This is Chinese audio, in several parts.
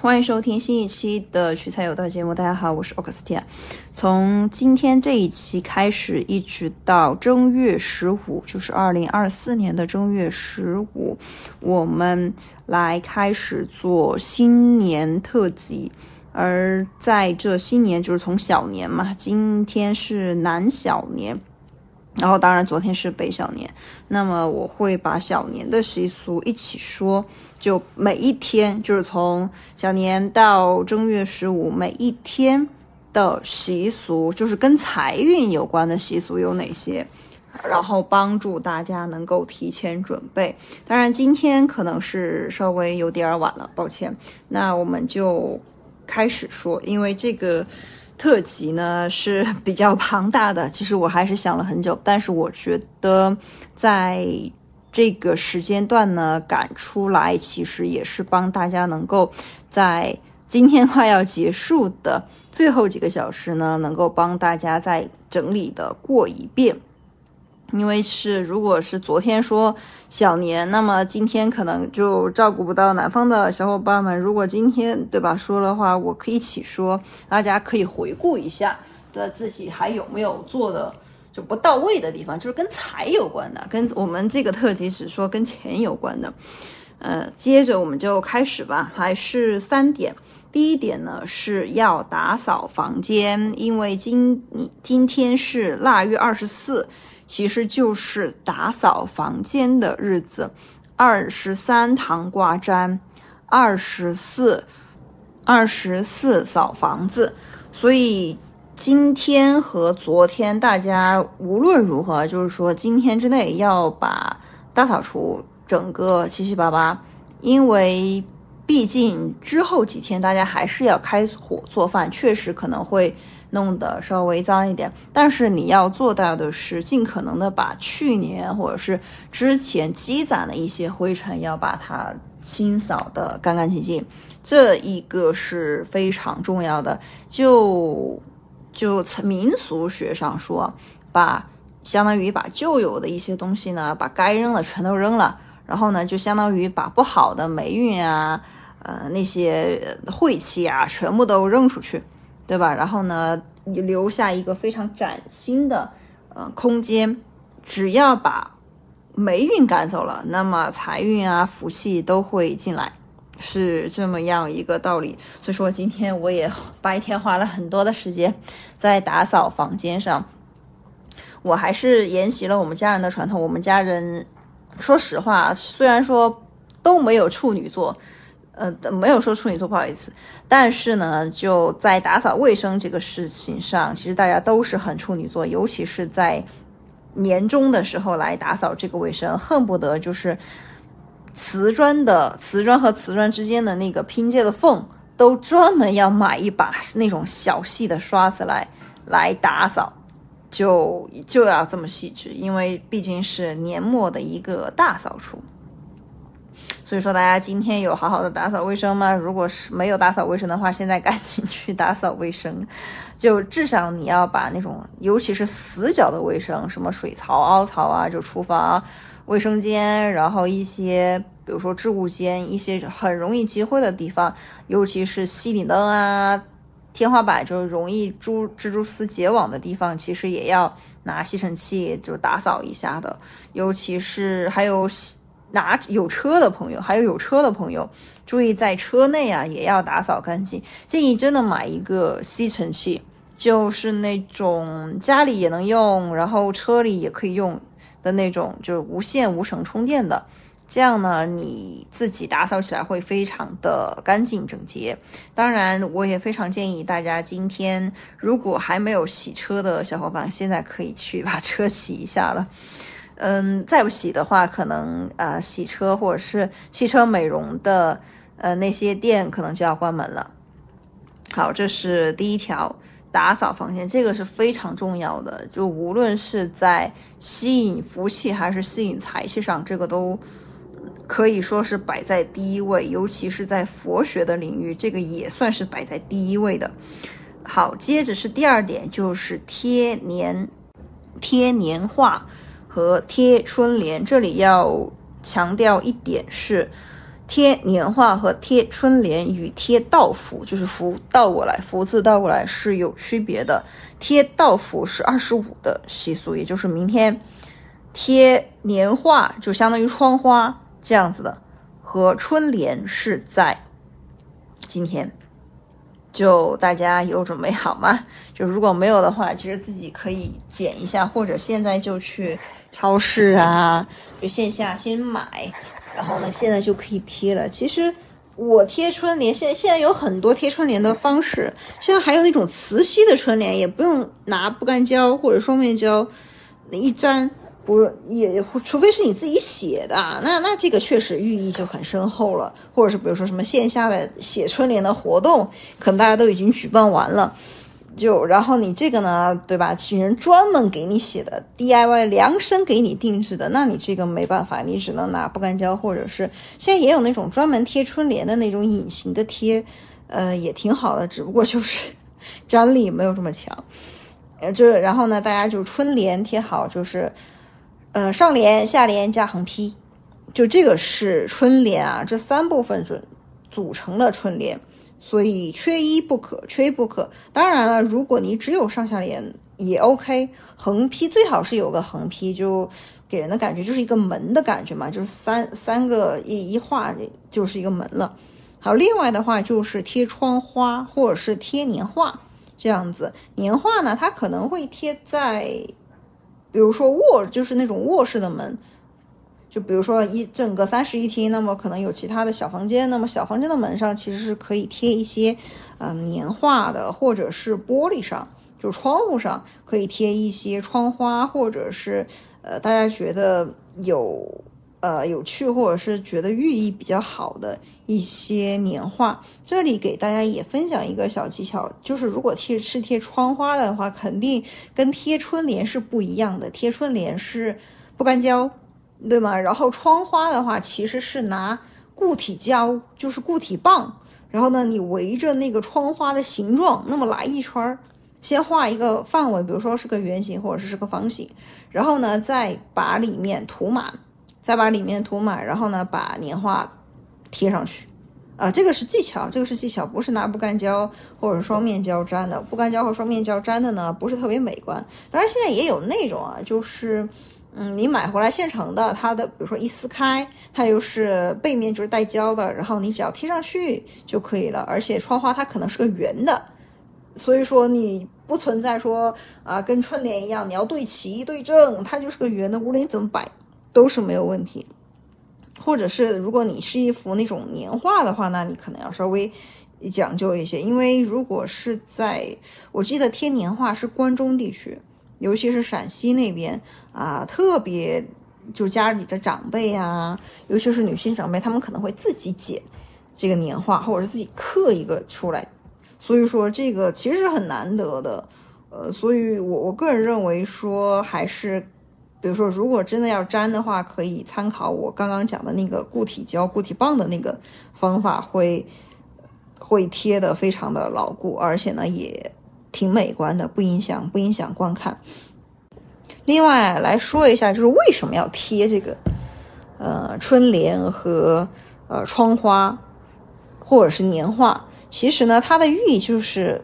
欢迎收听新一期的取材有道节目。大家好，我是奥克斯蒂亚。从今天这一期开始，一直到正月十五，就是二零二四年的正月十五，我们来开始做新年特辑。而在这新年，就是从小年嘛，今天是南小年。然后，当然，昨天是北小年，那么我会把小年的习俗一起说，就每一天，就是从小年到正月十五，每一天的习俗，就是跟财运有关的习俗有哪些，然后帮助大家能够提前准备。当然，今天可能是稍微有点晚了，抱歉。那我们就开始说，因为这个。特辑呢是 比较庞大的，其实我还是想了很久，但是我觉得在这个时间段呢赶出来，其实也是帮大家能够在今天快要结束的最后几个小时呢，能够帮大家再整理的过一遍。因为是，如果是昨天说小年，那么今天可能就照顾不到南方的小伙伴们。如果今天对吧说的话，我可以一起说，大家可以回顾一下的自己还有没有做的就不到位的地方，就是跟财有关的，跟我们这个特辑是说跟钱有关的。呃，接着我们就开始吧，还是三点。第一点呢是要打扫房间，因为今你今天是腊月二十四。其实就是打扫房间的日子，二十三堂挂毡，二十四，二十四扫房子。所以今天和昨天，大家无论如何，就是说今天之内要把大扫除整个七七八八，因为毕竟之后几天大家还是要开火做饭，确实可能会。弄得稍微脏一点，但是你要做到的是尽可能的把去年或者是之前积攒的一些灰尘要把它清扫的干干净净，这一个是非常重要的。就就从民俗学上说，把相当于把旧有的一些东西呢，把该扔的全都扔了，然后呢，就相当于把不好的霉运啊，呃那些晦气啊，全部都扔出去。对吧？然后呢，留下一个非常崭新的呃空间。只要把霉运赶走了，那么财运啊、福气都会进来，是这么样一个道理。所以说，今天我也 白天花了很多的时间在打扫房间上。我还是沿袭了我们家人的传统。我们家人说实话，虽然说都没有处女座。呃，没有说处女座不好意思，但是呢，就在打扫卫生这个事情上，其实大家都是很处女座，尤其是在年终的时候来打扫这个卫生，恨不得就是瓷砖的瓷砖和瓷砖之间的那个拼接的缝，都专门要买一把那种小细的刷子来来打扫，就就要这么细致，因为毕竟是年末的一个大扫除。所以说，大家今天有好好的打扫卫生吗？如果是没有打扫卫生的话，现在赶紧去打扫卫生。就至少你要把那种，尤其是死角的卫生，什么水槽、凹槽啊，就厨房、卫生间，然后一些，比如说置物间，一些很容易积灰的地方，尤其是吸顶灯啊、天花板，就容易蛛蜘蛛丝结网的地方，其实也要拿吸尘器就打扫一下的。尤其是还有。拿有车的朋友，还有有车的朋友，注意在车内啊也要打扫干净。建议真的买一个吸尘器，就是那种家里也能用，然后车里也可以用的那种，就是无线无绳充电的。这样呢，你自己打扫起来会非常的干净整洁。当然，我也非常建议大家今天如果还没有洗车的小伙伴，现在可以去把车洗一下了。嗯，再不洗的话，可能啊，洗车或者是汽车美容的呃那些店可能就要关门了。好，这是第一条，打扫房间，这个是非常重要的。就无论是在吸引福气还是吸引财气上，这个都可以说是摆在第一位。尤其是在佛学的领域，这个也算是摆在第一位的。好，接着是第二点，就是贴年贴年画。和贴春联，这里要强调一点是，贴年画和贴春联与贴道符，就是符倒过来，福字倒过来是有区别的。贴道符是二十五的习俗，也就是明天贴年画就相当于窗花这样子的，和春联是在今天。就大家有准备好吗？就如果没有的话，其实自己可以剪一下，或者现在就去超市啊，就线下先买。然后呢，现在就可以贴了。其实我贴春联，现现在有很多贴春联的方式。现在还有那种磁吸的春联，也不用拿不干胶或者双面胶一粘，不也除非是你自己写的，那那这个确实寓意就很深厚了。或者是比如说什么线下的写春联的活动，可能大家都已经举办完了。就然后你这个呢，对吧？请人专门给你写的 DIY 量身给你定制的，那你这个没办法，你只能拿不干胶，或者是现在也有那种专门贴春联的那种隐形的贴，呃，也挺好的，只不过就是粘力没有这么强。呃，这然后呢，大家就春联贴好，就是呃上联、下联加横批，就这个是春联啊，这三部分组组成的春联。所以缺一不可，缺一不可。当然了，如果你只有上下联也 OK，横批最好是有个横批，就给人的感觉就是一个门的感觉嘛，就是三三个一一画就是一个门了。好，另外的话就是贴窗花或者是贴年画这样子。年画呢，它可能会贴在，比如说卧，就是那种卧室的门。就比如说一整个三室一厅，那么可能有其他的小房间，那么小房间的门上其实是可以贴一些，嗯，年画的，或者是玻璃上，就窗户上可以贴一些窗花，或者是呃，大家觉得有呃有趣，或者是觉得寓意比较好的一些年画。这里给大家也分享一个小技巧，就是如果贴是贴窗花的话，肯定跟贴春联是不一样的，贴春联是不干胶。对吗？然后窗花的话，其实是拿固体胶，就是固体棒，然后呢，你围着那个窗花的形状，那么来一圈儿，先画一个范围，比如说是个圆形或者是是个方形，然后呢，再把里面涂满，再把里面涂满，然后呢，把年画贴上去，啊，这个是技巧，这个是技巧，不是拿不干胶或者双面胶粘的，不干胶和双面胶粘的呢，不是特别美观。当然，现在也有那种啊，就是。嗯，你买回来现成的，它的比如说一撕开，它又是背面就是带胶的，然后你只要贴上去就可以了。而且窗花它可能是个圆的，所以说你不存在说啊跟春联一样，你要对齐对正，它就是个圆的，无论你怎么摆都是没有问题。或者是如果你是一幅那种年画的话，那你可能要稍微讲究一些，因为如果是在我记得贴年画是关中地区。尤其是陕西那边啊，特别就家里的长辈啊，尤其是女性长辈，他们可能会自己剪这个年画，或者是自己刻一个出来。所以说这个其实是很难得的，呃，所以我我个人认为说，还是比如说，如果真的要粘的话，可以参考我刚刚讲的那个固体胶、固体棒的那个方法，会会贴的非常的牢固，而且呢也。挺美观的，不影响不影响观看。另外来说一下，就是为什么要贴这个呃春联和呃窗花或者是年画？其实呢，它的寓意就是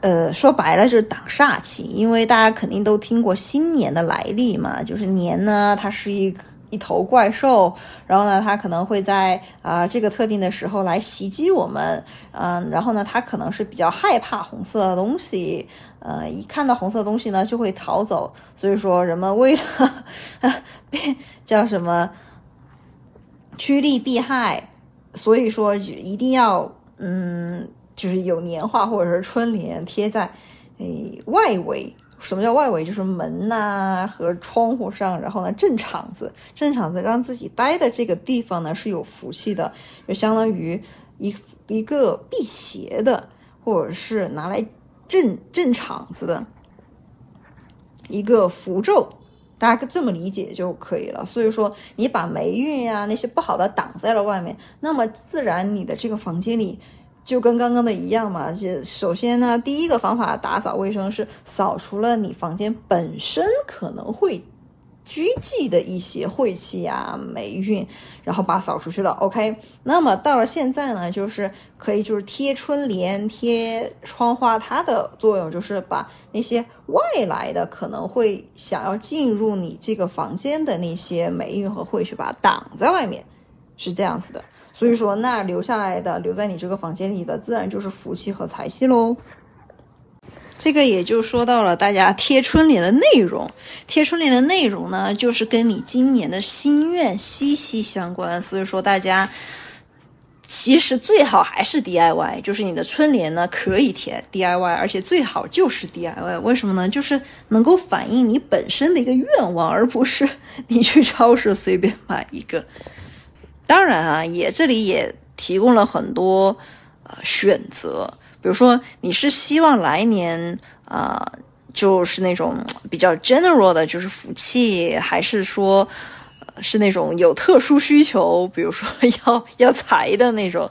呃说白了就是挡煞气，因为大家肯定都听过新年的来历嘛，就是年呢它是一。一头怪兽，然后呢，它可能会在啊这个特定的时候来袭击我们，嗯，然后呢，它可能是比较害怕红色的东西，呃，一看到红色东西呢就会逃走，所以说人们为了 叫什么趋利避害，所以说一定要嗯，就是有年画或者是春联贴在诶外围。什么叫外围？就是门呐和窗户上，然后呢镇场子，镇场子让自己待的这个地方呢是有福气的，就相当于一一个辟邪的，或者是拿来镇镇场子的一个符咒，大家这么理解就可以了。所以说，你把霉运呀那些不好的挡在了外面，那么自然你的这个房间里。就跟刚刚的一样嘛，就首先呢，第一个方法打扫卫生是扫除了你房间本身可能会拘忌的一些晦气啊、霉运，然后把扫出去了。OK，那么到了现在呢，就是可以就是贴春联、贴窗花，它的作用就是把那些外来的可能会想要进入你这个房间的那些霉运和晦气，把它挡在外面，是这样子的。所以说，那留下来的留在你这个房间里的，自然就是福气和财气喽。这个也就说到了大家贴春联的内容，贴春联的内容呢，就是跟你今年的心愿息息相关。所以说，大家其实最好还是 DIY，就是你的春联呢可以贴 DIY，而且最好就是 DIY。为什么呢？就是能够反映你本身的一个愿望，而不是你去超市随便买一个。当然啊，也这里也提供了很多呃选择。比如说，你是希望来年啊，就是那种比较 general 的，就是福气，还是说是那种有特殊需求，比如说 要要财的那种？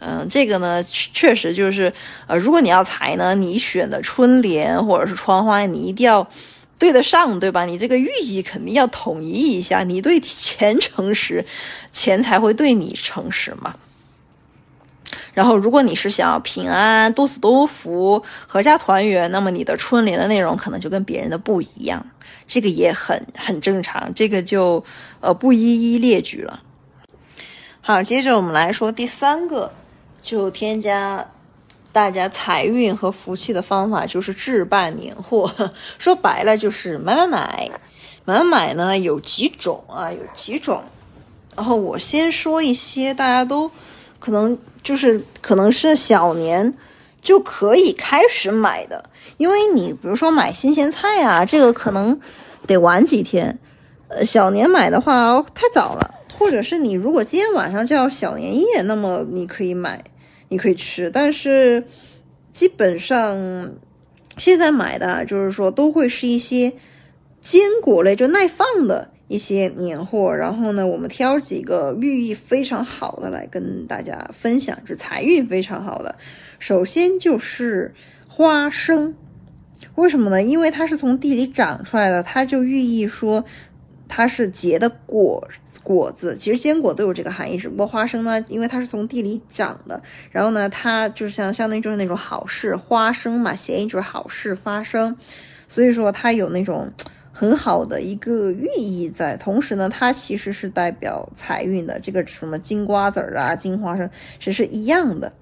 嗯，这个呢，确实就是呃，如果你要财呢，你选的春联或者是窗花，你一定要对得上，对吧？你这个寓意肯定要统一一下，你对钱诚实，钱才会对你诚实嘛。然后，如果你是想要平安、多子多福、阖家团圆，那么你的春联的内容可能就跟别人的不一样，这个也很很正常，这个就呃不一一列举了。好，接着我们来说第三个，就添加大家财运和福气的方法，就是置办年货。说白了就是买买买，买买买呢有几种啊，有几种。然后我先说一些大家都可能。就是可能是小年就可以开始买的，因为你比如说买新鲜菜啊，这个可能得晚几天。呃，小年买的话太早了，或者是你如果今天晚上就要小年夜，那么你可以买，你可以吃。但是基本上现在买的，就是说都会是一些坚果类，就耐放的。一些年货，然后呢，我们挑几个寓意非常好的来跟大家分享，是财运非常好的。首先就是花生，为什么呢？因为它是从地里长出来的，它就寓意说它是结的果果子。其实坚果都有这个含义，只不过花生呢，因为它是从地里长的，然后呢，它就是像相当于就是那种好事，花生嘛，谐音就是好事发生，所以说它有那种。很好的一个寓意在，同时呢，它其实是代表财运的。这个什么金瓜子儿啊、金花生，其实是一样的。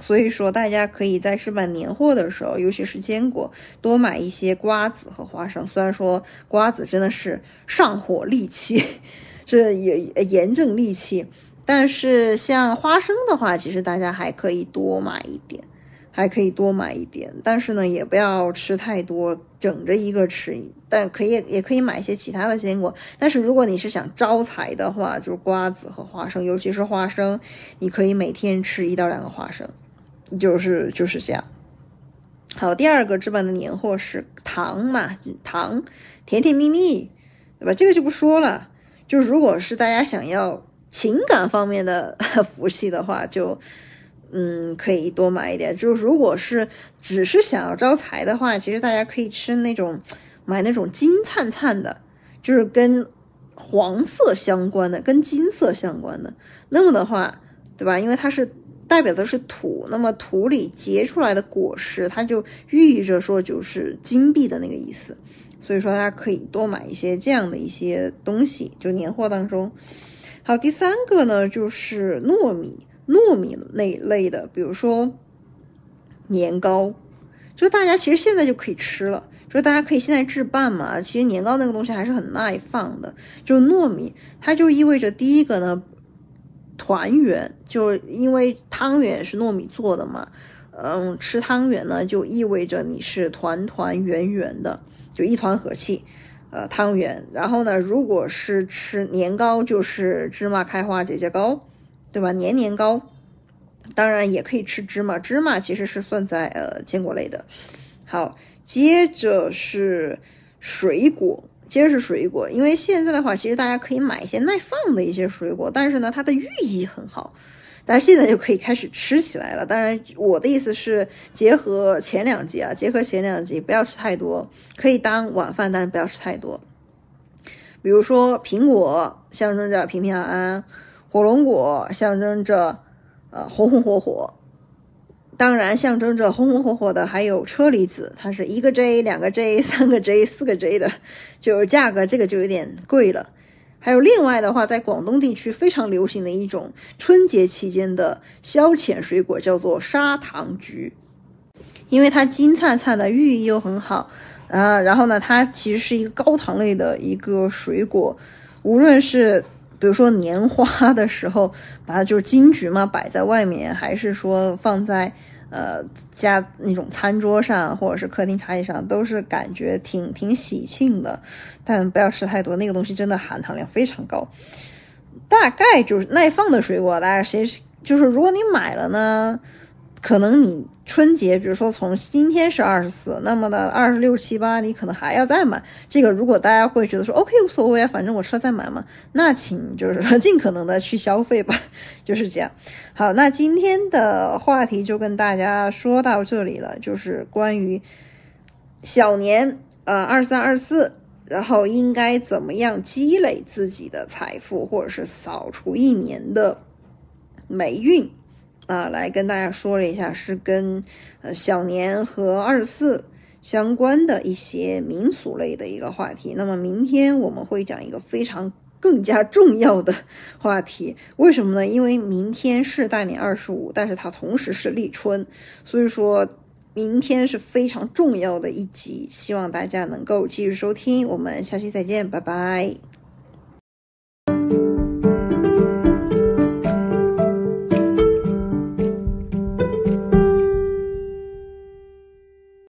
所以说，大家可以在置办年货的时候，尤其是坚果，多买一些瓜子和花生。虽然说瓜子真的是上火利气，这也炎症利器，但是像花生的话，其实大家还可以多买一点。还可以多买一点，但是呢，也不要吃太多，整着一个吃。但可以也可以买一些其他的坚果。但是如果你是想招财的话，就是瓜子和花生，尤其是花生，你可以每天吃一到两个花生，就是就是这样。好，第二个置办的年货是糖嘛，糖，甜甜蜜蜜，对吧？这个就不说了。就如果是大家想要情感方面的 福气的话，就。嗯，可以多买一点。就是如果是只是想要招财的话，其实大家可以吃那种买那种金灿灿的，就是跟黄色相关的，跟金色相关的。那么的话，对吧？因为它是代表的是土，那么土里结出来的果实，它就寓意着说就是金币的那个意思。所以说，大家可以多买一些这样的一些东西，就年货当中。好，第三个呢，就是糯米。糯米那一类的，比如说年糕，就大家其实现在就可以吃了，就大家可以现在置办嘛。其实年糕那个东西还是很耐放的。就糯米，它就意味着第一个呢，团圆，就因为汤圆是糯米做的嘛。嗯，吃汤圆呢，就意味着你是团团圆圆的，就一团和气。呃，汤圆。然后呢，如果是吃年糕，就是芝麻开花节节高。对吧？年年高，当然也可以吃芝麻。芝麻其实是算在呃坚果类的。好，接着是水果，接着是水果。因为现在的话，其实大家可以买一些耐放的一些水果，但是呢，它的寓意很好，大家现在就可以开始吃起来了。当然，我的意思是结合前两集啊，结合前两集，不要吃太多，可以当晚饭，但是不要吃太多。比如说苹果象征着平平安安，火龙果象征着呃红红火火。当然，象征着红红火火的还有车厘子，它是一个 J、两个 J、三个 J、四个 J 的，就价格这个就有点贵了。还有另外的话，在广东地区非常流行的一种春节期间的消遣水果，叫做砂糖橘，因为它金灿灿的，寓意又很好啊。然后呢，它其实是一个高糖类的一个水果，无论是。比如说年花的时候，把它就是金桔嘛摆在外面，还是说放在呃家那种餐桌上，或者是客厅茶几上，都是感觉挺挺喜庆的。但不要吃太多，那个东西真的含糖量非常高。大概就是耐放的水果，大家谁就是如果你买了呢？可能你春节，比如说从今天是二十四，那么呢二十六七八，你可能还要再买。这个如果大家会觉得说 OK 无所谓啊，反正我车再买嘛，那请就是说 尽可能的去消费吧，就是这样。好，那今天的话题就跟大家说到这里了，就是关于小年呃二三二四，然后应该怎么样积累自己的财富，或者是扫除一年的霉运。啊，来跟大家说了一下，是跟呃小年和二十四相关的一些民俗类的一个话题。那么明天我们会讲一个非常更加重要的话题，为什么呢？因为明天是大年二十五，但是它同时是立春，所以说明天是非常重要的一集，希望大家能够继续收听。我们下期再见，拜拜。